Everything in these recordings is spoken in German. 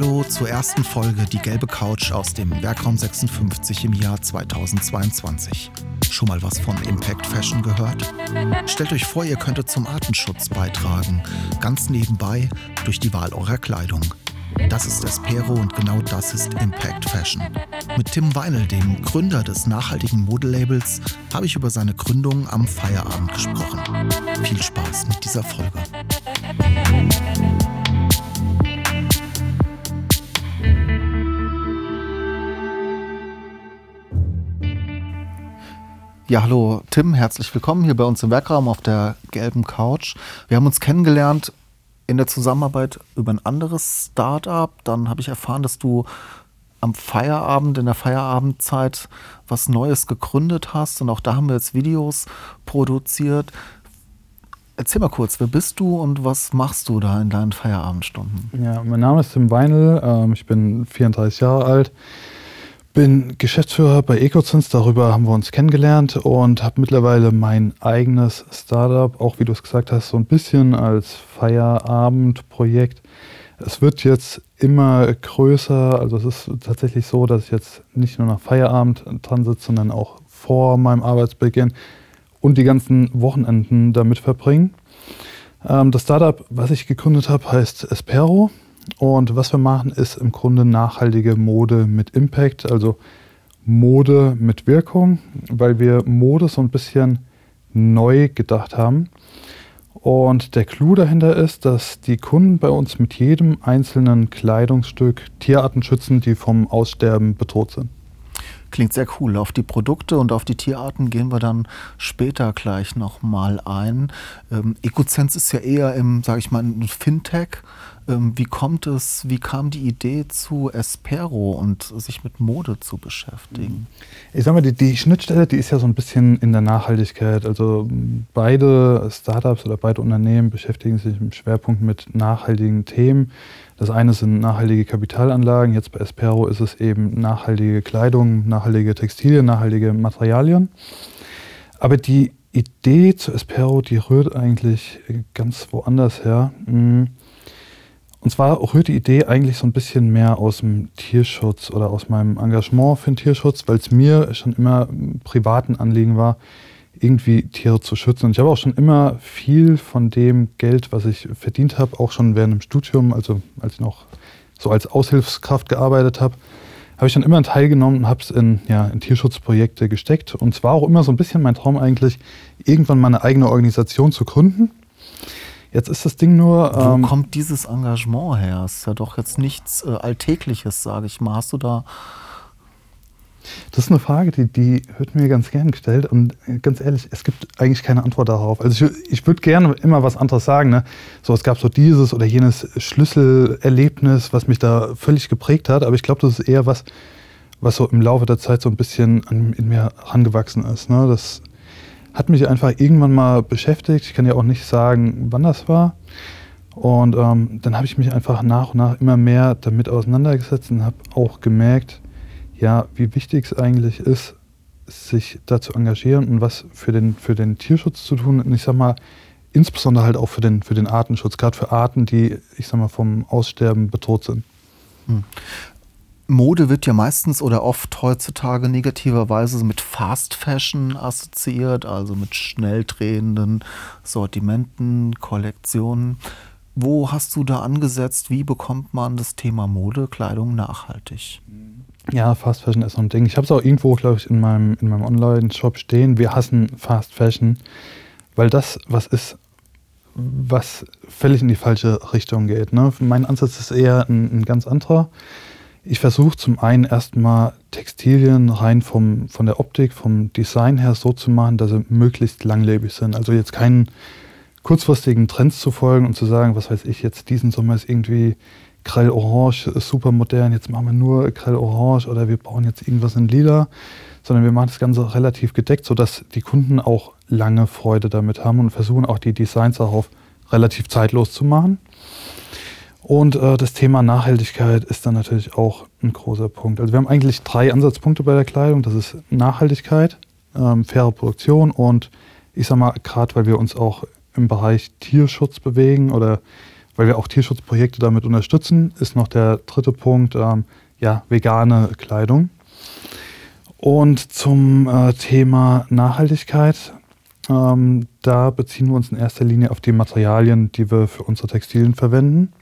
Hallo zur ersten Folge Die gelbe Couch aus dem Werkraum 56 im Jahr 2022. Schon mal was von Impact Fashion gehört? Stellt euch vor, ihr könntet zum Artenschutz beitragen, ganz nebenbei durch die Wahl eurer Kleidung. Das ist Espero und genau das ist Impact Fashion. Mit Tim Weinel, dem Gründer des nachhaltigen Modelabels, habe ich über seine Gründung am Feierabend gesprochen. Viel Spaß mit dieser Folge. Ja, hallo Tim, herzlich willkommen hier bei uns im Werkraum auf der gelben Couch. Wir haben uns kennengelernt in der Zusammenarbeit über ein anderes Startup. Dann habe ich erfahren, dass du am Feierabend, in der Feierabendzeit was Neues gegründet hast und auch da haben wir jetzt Videos produziert. Erzähl mal kurz, wer bist du und was machst du da in deinen Feierabendstunden? Ja, mein Name ist Tim Weinel, ähm, ich bin 34 Jahre alt bin Geschäftsführer bei EcoZins, darüber haben wir uns kennengelernt und habe mittlerweile mein eigenes Startup, auch wie du es gesagt hast, so ein bisschen als Feierabendprojekt. Es wird jetzt immer größer, also es ist tatsächlich so, dass ich jetzt nicht nur nach Feierabend dran sitze, sondern auch vor meinem Arbeitsbeginn und die ganzen Wochenenden damit verbringe. Ähm, das Startup, was ich gegründet habe, heißt Espero. Und was wir machen, ist im Grunde nachhaltige Mode mit Impact, also Mode mit Wirkung, weil wir Mode so ein bisschen neu gedacht haben. Und der Clou dahinter ist, dass die Kunden bei uns mit jedem einzelnen Kleidungsstück Tierarten schützen, die vom Aussterben bedroht sind. Klingt sehr cool. Auf die Produkte und auf die Tierarten gehen wir dann später gleich nochmal ein. Ähm, Ecozenz ist ja eher im, sage ich mal, Fintech. Ähm, wie kommt es, wie kam die Idee zu Espero und sich mit Mode zu beschäftigen? Ich sag mal, die, die Schnittstelle, die ist ja so ein bisschen in der Nachhaltigkeit. Also beide Startups oder beide Unternehmen beschäftigen sich im Schwerpunkt mit nachhaltigen Themen. Das eine sind nachhaltige Kapitalanlagen, jetzt bei Espero ist es eben nachhaltige Kleidung, nachhaltige Textilien, nachhaltige Materialien. Aber die Idee zu Espero, die rührt eigentlich ganz woanders her. Mhm. Und zwar rührt die Idee eigentlich so ein bisschen mehr aus dem Tierschutz oder aus meinem Engagement für den Tierschutz, weil es mir schon immer privaten Anliegen war, irgendwie Tiere zu schützen. Und ich habe auch schon immer viel von dem Geld, was ich verdient habe, auch schon während dem Studium, also als ich noch so als Aushilfskraft gearbeitet habe, habe ich schon immer einen Teil genommen und habe es in, ja, in Tierschutzprojekte gesteckt. Und zwar auch immer so ein bisschen mein Traum eigentlich, irgendwann mal eine eigene Organisation zu gründen Jetzt ist das Ding nur. Wo ähm, kommt dieses Engagement her? Ist ja doch jetzt nichts äh, Alltägliches, sage ich mal. Hast du da. Das ist eine Frage, die, die wird mir ganz gern gestellt. Und ganz ehrlich, es gibt eigentlich keine Antwort darauf. Also ich, ich würde gerne immer was anderes sagen. Ne? So, es gab so dieses oder jenes Schlüsselerlebnis, was mich da völlig geprägt hat. Aber ich glaube, das ist eher was, was so im Laufe der Zeit so ein bisschen an, in mir rangewachsen ist. Ne? Das hat mich einfach irgendwann mal beschäftigt. Ich kann ja auch nicht sagen, wann das war. Und ähm, dann habe ich mich einfach nach und nach immer mehr damit auseinandergesetzt und habe auch gemerkt, ja, wie wichtig es eigentlich ist, sich da zu engagieren und was für den, für den Tierschutz zu tun. Und ich sag mal, insbesondere halt auch für den, für den Artenschutz, gerade für Arten, die, ich sag mal, vom Aussterben bedroht sind. Hm. Mode wird ja meistens oder oft heutzutage negativerweise mit Fast Fashion assoziiert, also mit schnell drehenden Sortimenten, Kollektionen. Wo hast du da angesetzt? Wie bekommt man das Thema Mode, Kleidung nachhaltig? Ja, Fast Fashion ist so ein Ding. Ich habe es auch irgendwo, glaube ich, in meinem, in meinem Online-Shop stehen. Wir hassen Fast Fashion, weil das was ist, was völlig in die falsche Richtung geht. Ne? Mein Ansatz ist eher ein, ein ganz anderer. Ich versuche zum einen erstmal Textilien rein vom, von der Optik, vom Design her so zu machen, dass sie möglichst langlebig sind. Also jetzt keinen kurzfristigen Trends zu folgen und zu sagen, was weiß ich, jetzt diesen Sommer ist irgendwie Grell Orange ist super modern, jetzt machen wir nur Grell Orange oder wir bauen jetzt irgendwas in Lila, sondern wir machen das Ganze relativ gedeckt, sodass die Kunden auch lange Freude damit haben und versuchen auch die Designs darauf relativ zeitlos zu machen. Und äh, das Thema Nachhaltigkeit ist dann natürlich auch ein großer Punkt. Also wir haben eigentlich drei Ansatzpunkte bei der Kleidung. Das ist Nachhaltigkeit, ähm, faire Produktion und ich sag mal, gerade weil wir uns auch im Bereich Tierschutz bewegen oder weil wir auch Tierschutzprojekte damit unterstützen, ist noch der dritte Punkt, ähm, ja, vegane Kleidung. Und zum äh, Thema Nachhaltigkeit, ähm, da beziehen wir uns in erster Linie auf die Materialien, die wir für unsere Textilien verwenden.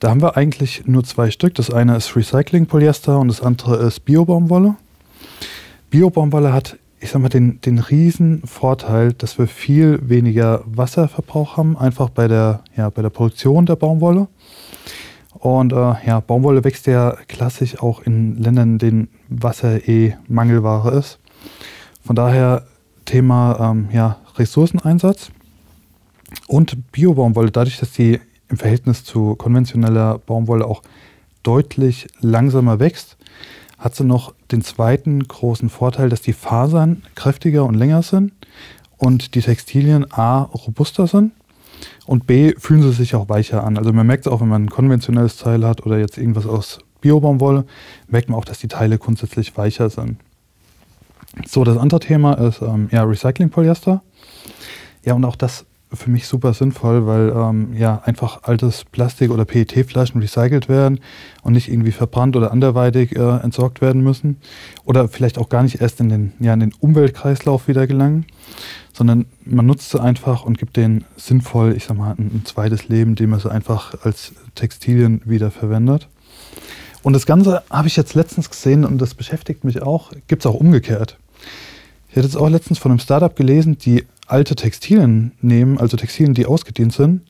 Da haben wir eigentlich nur zwei Stück. Das eine ist Recycling-Polyester und das andere ist Biobaumwolle. Biobaumwolle hat ich sag mal, den, den riesen Vorteil, dass wir viel weniger Wasserverbrauch haben, einfach bei der, ja, bei der Produktion der Baumwolle. Und äh, ja, Baumwolle wächst ja klassisch auch in Ländern, in denen Wasser eh Mangelware ist. Von daher Thema ähm, ja, Ressourceneinsatz und Biobaumwolle, dadurch, dass die im Verhältnis zu konventioneller Baumwolle auch deutlich langsamer wächst, hat sie noch den zweiten großen Vorteil, dass die Fasern kräftiger und länger sind und die Textilien A robuster sind und B fühlen sie sich auch weicher an. Also man merkt es auch, wenn man ein konventionelles Teil hat oder jetzt irgendwas aus Biobaumwolle, merkt man auch, dass die Teile grundsätzlich weicher sind. So, das andere Thema ist ähm, ja, Recycling-Polyester. Ja, und auch das für mich super sinnvoll, weil ähm, ja einfach altes Plastik oder PET-Flaschen recycelt werden und nicht irgendwie verbrannt oder anderweitig äh, entsorgt werden müssen oder vielleicht auch gar nicht erst in den, ja, in den Umweltkreislauf wieder gelangen, sondern man nutzt sie einfach und gibt denen sinnvoll, ich sag mal, ein, ein zweites Leben, indem man sie einfach als Textilien wieder verwendet. Und das Ganze habe ich jetzt letztens gesehen und das beschäftigt mich auch, gibt es auch umgekehrt. Ich hatte jetzt auch letztens von einem Startup gelesen, die alte Textilien nehmen, also Textilien, die ausgedient sind,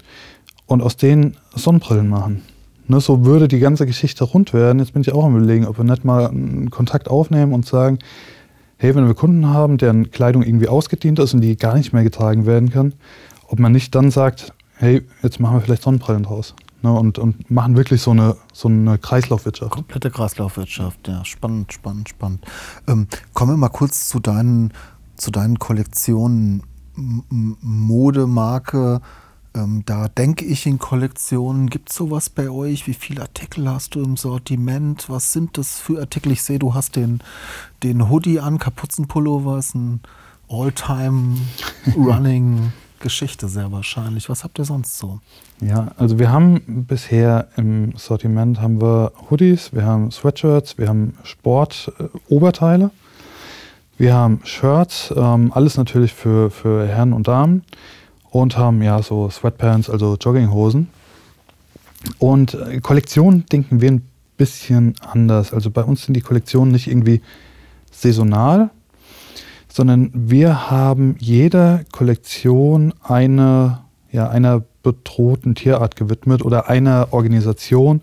und aus denen Sonnenbrillen machen. Ne, so würde die ganze Geschichte rund werden. Jetzt bin ich auch am überlegen, ob wir nicht mal einen Kontakt aufnehmen und sagen, hey, wenn wir Kunden haben, deren Kleidung irgendwie ausgedient ist und die gar nicht mehr getragen werden kann, ob man nicht dann sagt, hey, jetzt machen wir vielleicht Sonnenbrillen draus. Ne, und, und machen wirklich so eine, so eine Kreislaufwirtschaft. Komplette Kreislaufwirtschaft, ja. Spannend, spannend, spannend. Ähm, kommen wir mal kurz zu deinen, zu deinen Kollektionen Modemarke. Ähm, da denke ich in Kollektionen. Gibt es sowas bei euch? Wie viele Artikel hast du im Sortiment? Was sind das für Artikel? Ich sehe, du hast den, den Hoodie an, Kapuzenpullover, ist ein All-Time-Running. Geschichte sehr wahrscheinlich. Was habt ihr sonst so? Ja, also wir haben bisher im Sortiment haben wir Hoodies, wir haben Sweatshirts, wir haben Sportoberteile. Wir haben Shirts, ähm, alles natürlich für, für Herren und Damen und haben ja so Sweatpants, also Jogginghosen. Und äh, Kollektionen denken wir ein bisschen anders. Also bei uns sind die Kollektionen nicht irgendwie saisonal, sondern wir haben jeder Kollektion eine, ja, einer bedrohten Tierart gewidmet oder einer Organisation,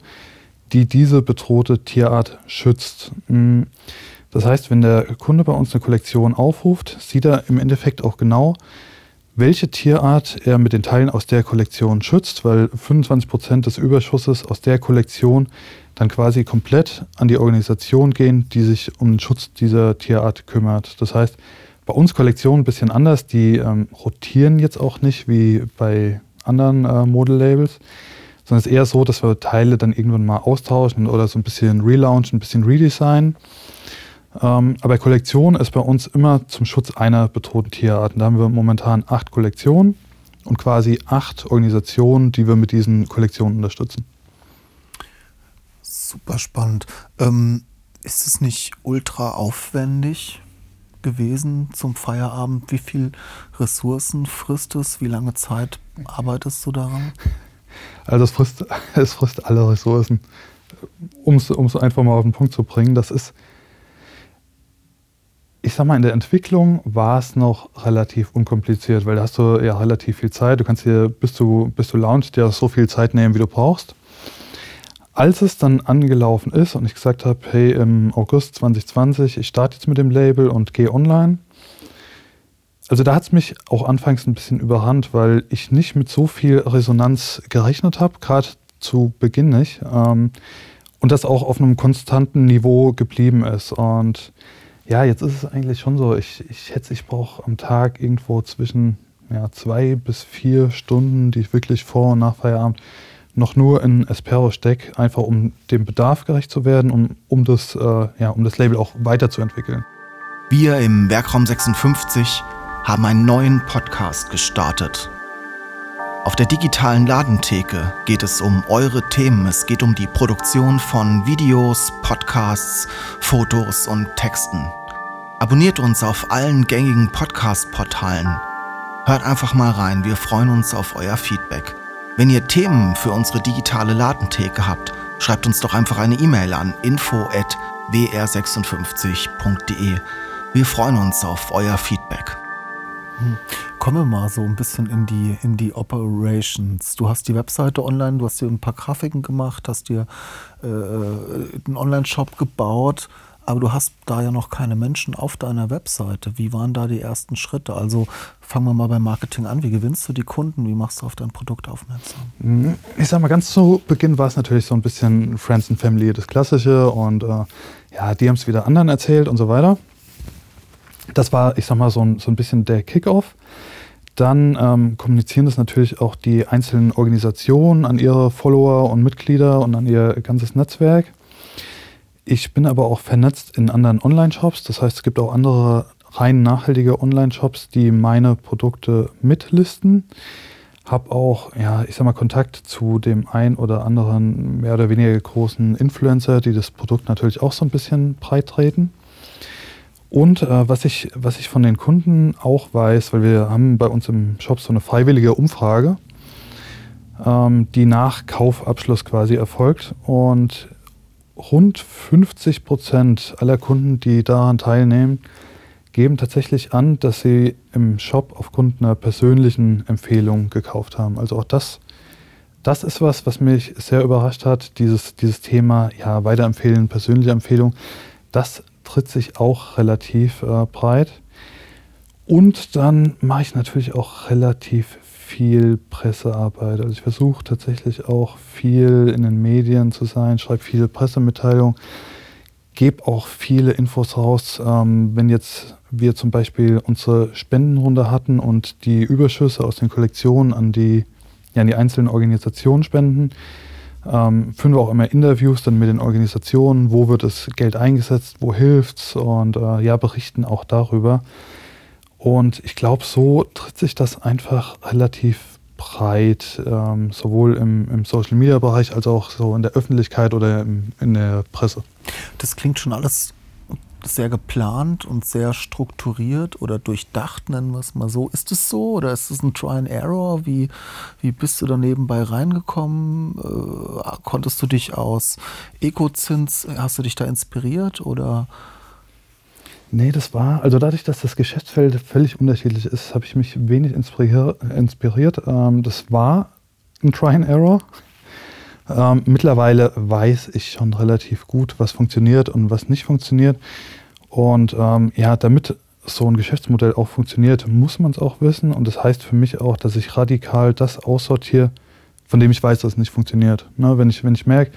die diese bedrohte Tierart schützt. Hm. Das heißt, wenn der Kunde bei uns eine Kollektion aufruft, sieht er im Endeffekt auch genau, welche Tierart er mit den Teilen aus der Kollektion schützt, weil 25 Prozent des Überschusses aus der Kollektion dann quasi komplett an die Organisation gehen, die sich um den Schutz dieser Tierart kümmert. Das heißt, bei uns Kollektionen ein bisschen anders, die ähm, rotieren jetzt auch nicht wie bei anderen äh, Modellabels, sondern es ist eher so, dass wir Teile dann irgendwann mal austauschen oder so ein bisschen relaunchen, ein bisschen redesignen. Ähm, aber Kollektion ist bei uns immer zum Schutz einer bedrohten Tierart. Da haben wir momentan acht Kollektionen und quasi acht Organisationen, die wir mit diesen Kollektionen unterstützen. Super spannend. Ähm, ist es nicht ultra aufwendig gewesen zum Feierabend? Wie viel Ressourcen frisst es? Wie lange Zeit arbeitest du daran? Also es frisst, es frisst alle Ressourcen. Um es einfach mal auf den Punkt zu bringen, das ist ich sag mal, in der Entwicklung war es noch relativ unkompliziert, weil da hast du ja relativ viel Zeit. Du kannst dir bis du, bis du launch dir so viel Zeit nehmen, wie du brauchst. Als es dann angelaufen ist und ich gesagt habe, hey, im August 2020, ich starte jetzt mit dem Label und gehe online. Also da hat es mich auch anfangs ein bisschen überrannt, weil ich nicht mit so viel Resonanz gerechnet habe, gerade zu Beginn nicht. Ähm, und das auch auf einem konstanten Niveau geblieben ist. Und ja, jetzt ist es eigentlich schon so, ich, ich schätze, ich brauche am Tag irgendwo zwischen ja, zwei bis vier Stunden, die ich wirklich vor und nach Feierabend noch nur in Espero stecke, einfach um dem Bedarf gerecht zu werden und um das, äh, ja, um das Label auch weiterzuentwickeln. Wir im Werkraum 56 haben einen neuen Podcast gestartet. Auf der digitalen Ladentheke geht es um eure Themen. Es geht um die Produktion von Videos, Podcasts, Fotos und Texten. Abonniert uns auf allen gängigen Podcast-Portalen. Hört einfach mal rein, wir freuen uns auf euer Feedback. Wenn ihr Themen für unsere digitale Ladentheke habt, schreibt uns doch einfach eine E-Mail an info@wr56.de. Wir freuen uns auf euer Feedback. Hm. Kommen wir mal so ein bisschen in die, in die Operations. Du hast die Webseite online, du hast dir ein paar Grafiken gemacht, hast dir äh, einen Online-Shop gebaut, aber du hast da ja noch keine Menschen auf deiner Webseite. Wie waren da die ersten Schritte? Also fangen wir mal beim Marketing an. Wie gewinnst du die Kunden? Wie machst du auf dein Produkt aufmerksam? Mhm. Ich sag mal, ganz zu Beginn war es natürlich so ein bisschen Friends and Family, das Klassische und äh, ja, die haben es wieder anderen erzählt und so weiter. Das war, ich sag mal, so ein, so ein bisschen der Kickoff. Dann ähm, kommunizieren das natürlich auch die einzelnen Organisationen an ihre Follower und Mitglieder und an ihr ganzes Netzwerk. Ich bin aber auch vernetzt in anderen Online-Shops. Das heißt, es gibt auch andere rein nachhaltige Online-Shops, die meine Produkte mitlisten. Habe auch, ja, ich sag mal, Kontakt zu dem ein oder anderen mehr oder weniger großen Influencer, die das Produkt natürlich auch so ein bisschen breit treten. Und äh, was, ich, was ich von den Kunden auch weiß, weil wir haben bei uns im Shop so eine freiwillige Umfrage, ähm, die nach Kaufabschluss quasi erfolgt. Und rund 50 Prozent aller Kunden, die daran teilnehmen, geben tatsächlich an, dass sie im Shop aufgrund einer persönlichen Empfehlung gekauft haben. Also auch das, das ist was, was mich sehr überrascht hat, dieses, dieses Thema, ja, weiterempfehlen, persönliche Empfehlung. Das tritt sich auch relativ äh, breit. Und dann mache ich natürlich auch relativ viel Pressearbeit. Also ich versuche tatsächlich auch viel in den Medien zu sein, schreibe viele Pressemitteilungen, gebe auch viele Infos raus. Ähm, wenn jetzt wir zum Beispiel unsere Spendenrunde hatten und die Überschüsse aus den Kollektionen an die, ja, an die einzelnen Organisationen spenden, ähm, führen wir auch immer Interviews dann mit den Organisationen, wo wird das Geld eingesetzt, wo hilft es und äh, ja, berichten auch darüber. Und ich glaube, so tritt sich das einfach relativ breit, ähm, sowohl im, im Social-Media-Bereich als auch so in der Öffentlichkeit oder im, in der Presse. Das klingt schon alles sehr geplant und sehr strukturiert oder durchdacht, nennen wir es mal so. Ist es so oder ist es ein Try and Error? Wie, wie bist du da nebenbei reingekommen? Äh, konntest du dich aus Ecozins, hast du dich da inspiriert oder? Nee, das war, also dadurch, dass das Geschäftsfeld völlig unterschiedlich ist, habe ich mich wenig inspirier, inspiriert. Ähm, das war ein Try and Error. Ähm, mittlerweile weiß ich schon relativ gut, was funktioniert und was nicht funktioniert. Und ähm, ja, damit so ein Geschäftsmodell auch funktioniert, muss man es auch wissen. Und das heißt für mich auch, dass ich radikal das aussortiere, von dem ich weiß, dass es nicht funktioniert. Ne, wenn, ich, wenn ich merke,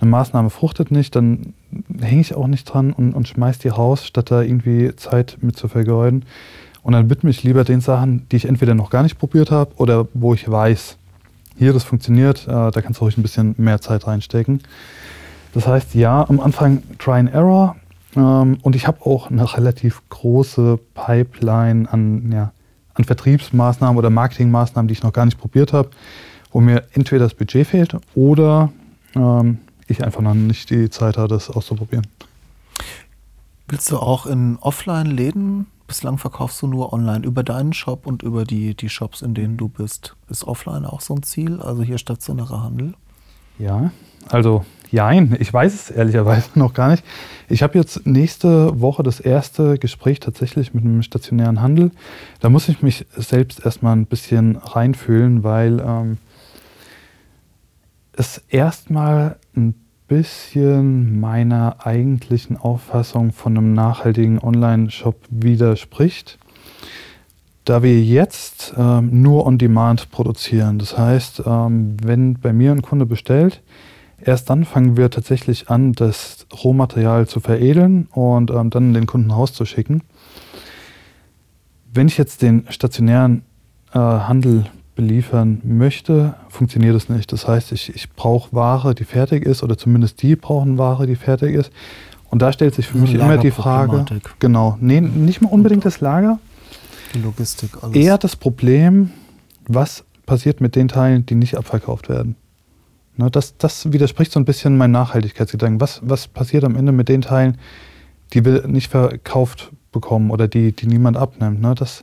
eine Maßnahme fruchtet nicht, dann hänge ich auch nicht dran und, und schmeiß die raus, statt da irgendwie Zeit mit zu vergeuden. Und dann widme ich lieber den Sachen, die ich entweder noch gar nicht probiert habe oder wo ich weiß, hier, das funktioniert, äh, da kannst du ruhig ein bisschen mehr Zeit reinstecken. Das heißt, ja, am Anfang Try and Error ähm, und ich habe auch eine relativ große Pipeline an, ja, an Vertriebsmaßnahmen oder Marketingmaßnahmen, die ich noch gar nicht probiert habe, wo mir entweder das Budget fehlt oder ähm, ich einfach noch nicht die Zeit habe, das auszuprobieren. Willst du auch in Offline-Läden bislang verkaufst du nur online über deinen Shop und über die, die Shops, in denen du bist. Ist offline auch so ein Ziel? Also hier stationärer Handel? Ja, also jein. Ich weiß es ehrlicherweise noch gar nicht. Ich habe jetzt nächste Woche das erste Gespräch tatsächlich mit einem stationären Handel. Da muss ich mich selbst erstmal ein bisschen reinfühlen, weil ähm, es erstmal ein bisschen meiner eigentlichen Auffassung von einem nachhaltigen Online-Shop widerspricht. Da wir jetzt ähm, nur on demand produzieren, das heißt, ähm, wenn bei mir ein Kunde bestellt, erst dann fangen wir tatsächlich an, das Rohmaterial zu veredeln und ähm, dann den Kunden rauszuschicken. Wenn ich jetzt den stationären äh, Handel beliefern möchte, funktioniert das nicht. Das heißt, ich, ich brauche Ware, die fertig ist, oder zumindest die brauchen Ware, die fertig ist. Und da stellt sich für mich immer die Frage, genau, nee, nicht mal unbedingt das Lager, die Logistik, alles. eher das Problem, was passiert mit den Teilen, die nicht abverkauft werden. Ne, das, das widerspricht so ein bisschen meinem Nachhaltigkeitsgedanken. Was, was passiert am Ende mit den Teilen, die wir nicht verkauft bekommen oder die, die niemand abnimmt? Ne, das,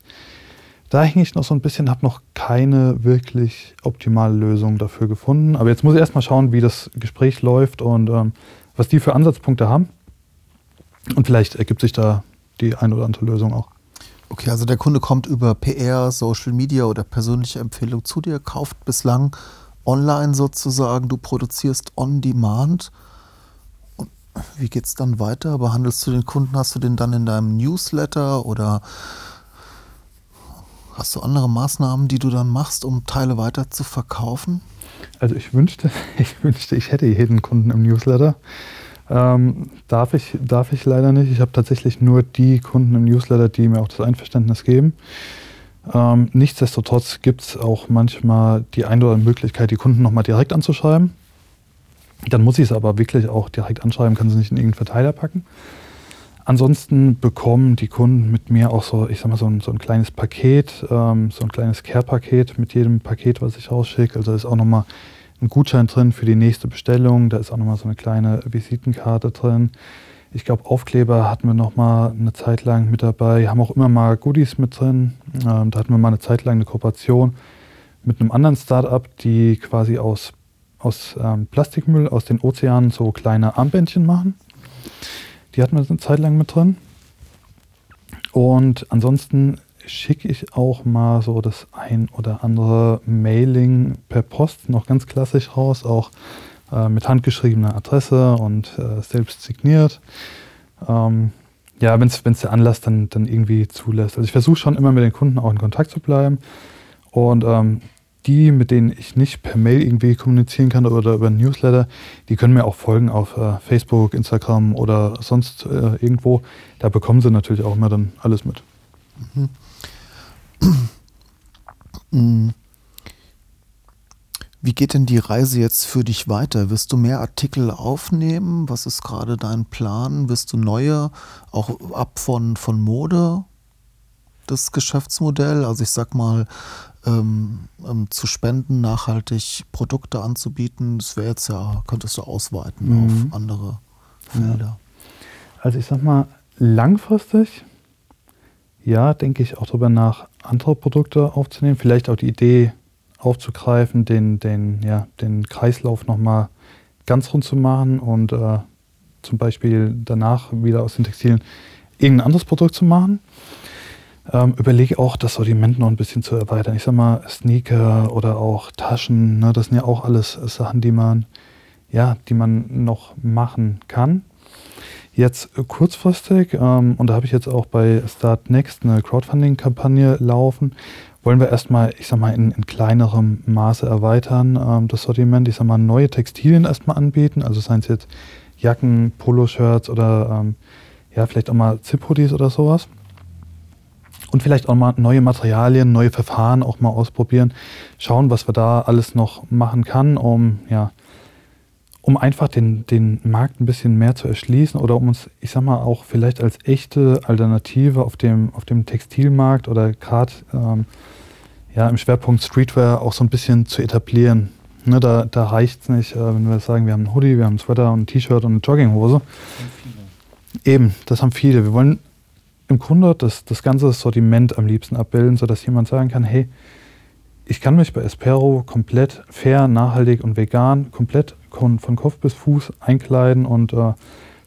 da hänge ich noch so ein bisschen, habe noch keine wirklich optimale Lösung dafür gefunden. Aber jetzt muss ich erstmal schauen, wie das Gespräch läuft und ähm, was die für Ansatzpunkte haben. Und vielleicht ergibt sich da die eine oder andere Lösung auch. Okay, also der Kunde kommt über PR, Social Media oder persönliche Empfehlung zu dir, kauft bislang online sozusagen, du produzierst on demand. Und wie geht es dann weiter? Behandelst du den Kunden, hast du den dann in deinem Newsletter oder Hast du andere Maßnahmen, die du dann machst, um Teile weiter zu verkaufen? Also ich wünschte, ich wünschte, ich hätte jeden Kunden im Newsletter. Ähm, darf, ich, darf ich leider nicht. Ich habe tatsächlich nur die Kunden im Newsletter, die mir auch das Einverständnis geben. Ähm, nichtsdestotrotz gibt es auch manchmal die eine oder andere Möglichkeit, die Kunden nochmal direkt anzuschreiben. Dann muss ich es aber wirklich auch direkt anschreiben, kann sie nicht in irgendeinen Verteiler packen. Ansonsten bekommen die Kunden mit mir auch so, ich sag mal, so ein, so ein kleines Paket, ähm, so ein kleines Care-Paket mit jedem Paket, was ich rausschicke. Also da ist auch nochmal ein Gutschein drin für die nächste Bestellung. Da ist auch nochmal so eine kleine Visitenkarte drin. Ich glaube, Aufkleber hatten wir nochmal eine Zeit lang mit dabei. Haben auch immer mal Goodies mit drin. Ähm, da hatten wir mal eine Zeit lang eine Kooperation mit einem anderen Startup, die quasi aus, aus ähm, Plastikmüll aus den Ozeanen so kleine Armbändchen machen. Die hatten wir eine Zeit lang mit drin. Und ansonsten schicke ich auch mal so das ein oder andere Mailing per Post noch ganz klassisch raus, auch äh, mit handgeschriebener Adresse und äh, selbst signiert. Ähm, ja, wenn es der Anlass dann, dann irgendwie zulässt. Also ich versuche schon immer mit den Kunden auch in Kontakt zu bleiben. Und ähm, die, mit denen ich nicht per Mail irgendwie kommunizieren kann oder über Newsletter, die können mir auch folgen auf äh, Facebook, Instagram oder sonst äh, irgendwo. Da bekommen sie natürlich auch immer dann alles mit. Mhm. Wie geht denn die Reise jetzt für dich weiter? Wirst du mehr Artikel aufnehmen? Was ist gerade dein Plan? Wirst du neue, auch ab von, von Mode, das Geschäftsmodell? Also ich sag mal, ähm, ähm, zu spenden, nachhaltig Produkte anzubieten, das wäre jetzt ja, könntest du ausweiten mhm. auf andere Felder. Ja. Also ich sag mal, langfristig, ja, denke ich auch darüber nach, andere Produkte aufzunehmen, vielleicht auch die Idee aufzugreifen, den, den, ja, den Kreislauf nochmal ganz rund zu machen und äh, zum Beispiel danach wieder aus den Textilien irgendein anderes Produkt zu machen. Ähm, überlege auch, das Sortiment noch ein bisschen zu erweitern. Ich sag mal, Sneaker oder auch Taschen, ne, das sind ja auch alles Sachen, die man, ja, die man noch machen kann. Jetzt kurzfristig, ähm, und da habe ich jetzt auch bei Start Next eine Crowdfunding-Kampagne laufen, wollen wir erstmal, ich sag mal, in, in kleinerem Maße erweitern, ähm, das Sortiment. Ich sag mal, neue Textilien erstmal anbieten, also seien es jetzt Jacken, Poloshirts oder ähm, ja, vielleicht auch mal Zip-Hoodies oder sowas und vielleicht auch mal neue Materialien, neue Verfahren auch mal ausprobieren, schauen, was wir da alles noch machen kann, um ja, um einfach den, den Markt ein bisschen mehr zu erschließen oder um uns, ich sag mal, auch vielleicht als echte Alternative auf dem, auf dem Textilmarkt oder gerade ähm, ja, im Schwerpunkt Streetwear auch so ein bisschen zu etablieren. Ne, da da reicht es nicht, äh, wenn wir sagen, wir haben einen Hoodie, wir haben einen Sweater und ein T-Shirt und eine Jogginghose. Eben, das haben viele. Wir wollen im Grunde das, das ganze Sortiment am liebsten abbilden, sodass jemand sagen kann, hey, ich kann mich bei Espero komplett fair, nachhaltig und vegan, komplett von Kopf bis Fuß einkleiden und äh,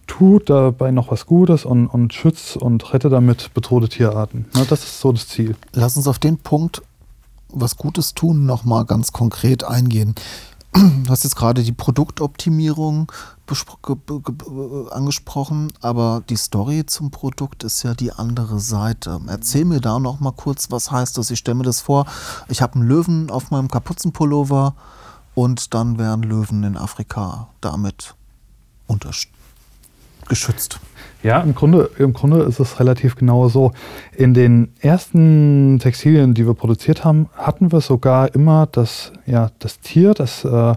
tut dabei noch was Gutes und, und schützt und rette damit bedrohte Tierarten. Na, das ist so das Ziel. Lass uns auf den Punkt, was Gutes tun, nochmal ganz konkret eingehen. du hast jetzt gerade die Produktoptimierung angesprochen, aber die Story zum Produkt ist ja die andere Seite. Erzähl mir da noch mal kurz, was heißt das? Ich stelle mir das vor, ich habe einen Löwen auf meinem Kapuzenpullover und dann werden Löwen in Afrika damit geschützt. Ja, im Grunde, im Grunde ist es relativ genau so. In den ersten Textilien, die wir produziert haben, hatten wir sogar immer das, ja, das Tier, das äh,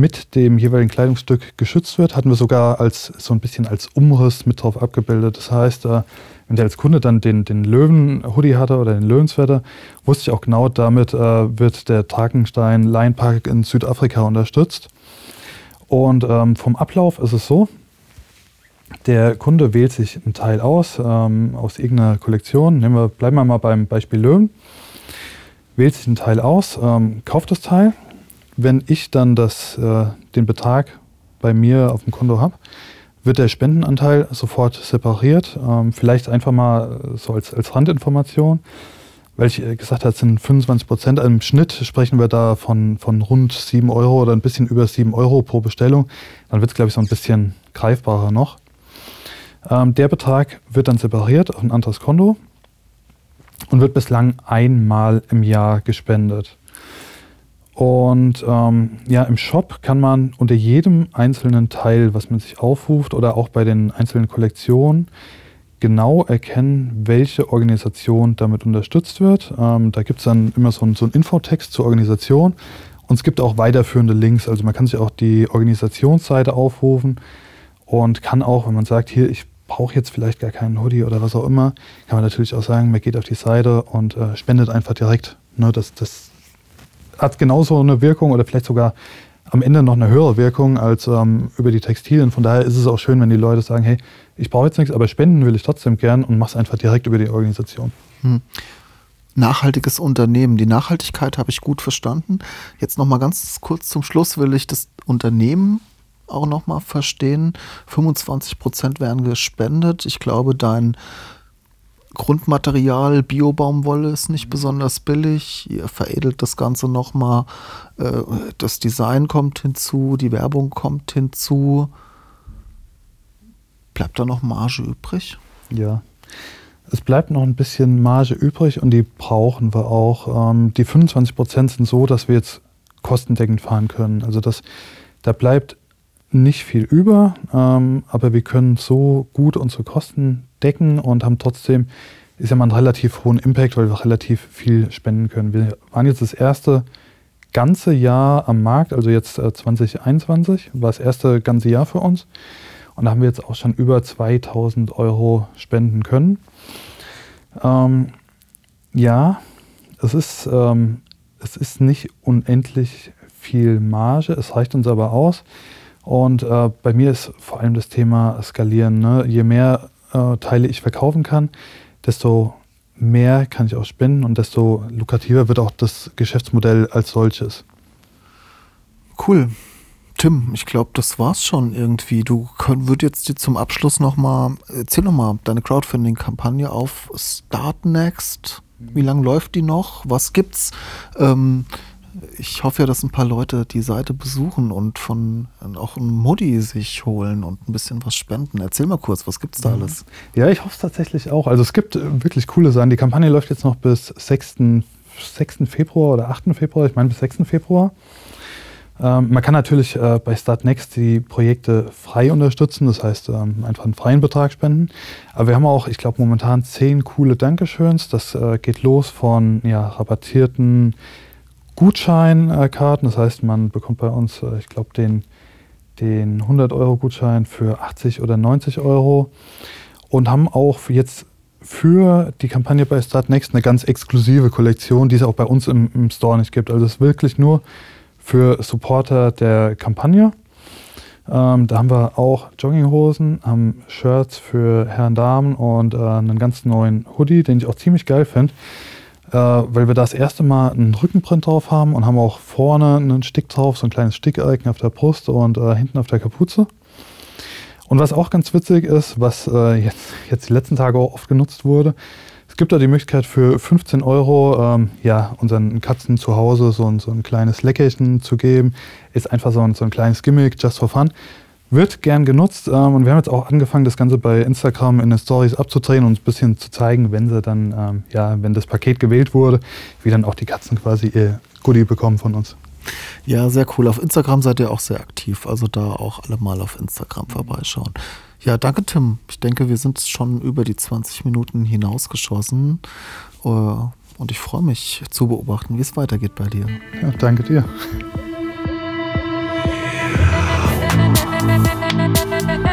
mit dem jeweiligen Kleidungsstück geschützt wird, hatten wir sogar als so ein bisschen als Umriss mit drauf abgebildet. Das heißt, äh, wenn der als Kunde dann den, den Löwen-Hoodie hatte oder den Löwenswetter, wusste ich auch genau, damit äh, wird der Trakenstein Lion Park in Südafrika unterstützt. Und ähm, vom Ablauf ist es so, der Kunde wählt sich einen Teil aus, ähm, aus irgendeiner Kollektion. Nehmen wir, bleiben wir mal beim Beispiel Löwen. Wählt sich einen Teil aus, ähm, kauft das Teil. Wenn ich dann das, äh, den Betrag bei mir auf dem Konto habe, wird der Spendenanteil sofort separiert. Ähm, vielleicht einfach mal so als, als Randinformation. Weil ich gesagt habe, es sind 25 Prozent. Im Schnitt sprechen wir da von, von rund 7 Euro oder ein bisschen über 7 Euro pro Bestellung. Dann wird es, glaube ich, so ein bisschen greifbarer noch. Ähm, der Betrag wird dann separiert auf ein anderes Konto und wird bislang einmal im Jahr gespendet. Und ähm, ja, im Shop kann man unter jedem einzelnen Teil, was man sich aufruft oder auch bei den einzelnen Kollektionen, genau erkennen, welche Organisation damit unterstützt wird. Ähm, da gibt es dann immer so, ein, so einen Infotext zur Organisation und es gibt auch weiterführende Links. Also man kann sich auch die Organisationsseite aufrufen und kann auch, wenn man sagt, hier, ich brauche jetzt vielleicht gar keinen Hoodie oder was auch immer, kann man natürlich auch sagen, man geht auf die Seite und äh, spendet einfach direkt. Ne, das, das hat genauso eine Wirkung oder vielleicht sogar am Ende noch eine höhere Wirkung als ähm, über die Textilien. Von daher ist es auch schön, wenn die Leute sagen, hey, ich brauche jetzt nichts, aber spenden will ich trotzdem gern und mache es einfach direkt über die Organisation. Hm. Nachhaltiges Unternehmen. Die Nachhaltigkeit habe ich gut verstanden. Jetzt noch mal ganz kurz zum Schluss will ich das Unternehmen auch nochmal verstehen. 25 Prozent werden gespendet. Ich glaube, dein Grundmaterial Biobaumwolle ist nicht besonders billig. Ihr veredelt das Ganze nochmal. Äh, das Design kommt hinzu, die Werbung kommt hinzu. Bleibt da noch Marge übrig? Ja. Es bleibt noch ein bisschen Marge übrig und die brauchen wir auch. Ähm, die 25 Prozent sind so, dass wir jetzt kostendeckend fahren können. Also das, da bleibt nicht viel über, ähm, aber wir können so gut unsere Kosten decken und haben trotzdem, ist ja mal einen relativ hohen Impact, weil wir relativ viel spenden können. Wir waren jetzt das erste ganze Jahr am Markt, also jetzt äh, 2021, war das erste ganze Jahr für uns. Und da haben wir jetzt auch schon über 2000 Euro spenden können. Ähm, ja, es ist, ähm, es ist nicht unendlich viel Marge, es reicht uns aber aus. Und äh, bei mir ist vor allem das Thema Skalieren. Ne? Je mehr äh, Teile ich verkaufen kann, desto mehr kann ich auch spenden und desto lukrativer wird auch das Geschäftsmodell als solches. Cool. Tim, ich glaube, das war's schon irgendwie. Du würdest jetzt dir zum Abschluss nochmal, erzähl nochmal deine Crowdfunding-Kampagne auf Start Next. Wie lange läuft die noch? Was gibt's? Ähm, ich hoffe ja, dass ein paar Leute die Seite besuchen und von auch ein Modi sich holen und ein bisschen was spenden. Erzähl mal kurz, was gibt's da mhm. alles? Ja, ich hoffe es tatsächlich auch. Also es gibt äh, wirklich coole Sachen. Die Kampagne läuft jetzt noch bis 6. 6. Februar oder 8. Februar, ich meine bis 6. Februar. Ähm, man kann natürlich äh, bei Startnext die Projekte frei unterstützen, das heißt ähm, einfach einen freien Betrag spenden. Aber wir haben auch, ich glaube, momentan zehn coole Dankeschöns. Das äh, geht los von ja, rabattierten Gutscheinkarten. Das heißt, man bekommt bei uns, äh, ich glaube, den, den 100-Euro-Gutschein für 80 oder 90 Euro und haben auch jetzt für die Kampagne bei Startnext eine ganz exklusive Kollektion, die es auch bei uns im, im Store nicht gibt. Also es ist wirklich nur für Supporter der Kampagne. Ähm, da haben wir auch Jogginghosen, haben Shirts für Herren, Damen und äh, einen ganz neuen Hoodie, den ich auch ziemlich geil finde weil wir das erste Mal einen Rückenprint drauf haben und haben auch vorne einen Stick drauf, so ein kleines Stickereign auf der Brust und äh, hinten auf der Kapuze. Und was auch ganz witzig ist, was äh, jetzt, jetzt die letzten Tage auch oft genutzt wurde, Es gibt da die Möglichkeit für 15 Euro ähm, ja, unseren Katzen zu Hause so ein, so ein kleines Leckerchen zu geben. Ist einfach so ein, so ein kleines Gimmick, just for fun. Wird gern genutzt ähm, und wir haben jetzt auch angefangen, das Ganze bei Instagram in den Stories abzudrehen und ein bisschen zu zeigen, wenn sie dann, ähm, ja, wenn das Paket gewählt wurde, wie dann auch die Katzen quasi ihr Goodie bekommen von uns. Ja, sehr cool. Auf Instagram seid ihr auch sehr aktiv. Also da auch alle mal auf Instagram vorbeischauen. Ja, danke Tim. Ich denke, wir sind schon über die 20 Minuten hinausgeschossen. Äh, und ich freue mich zu beobachten, wie es weitergeht bei dir. Ja, danke dir.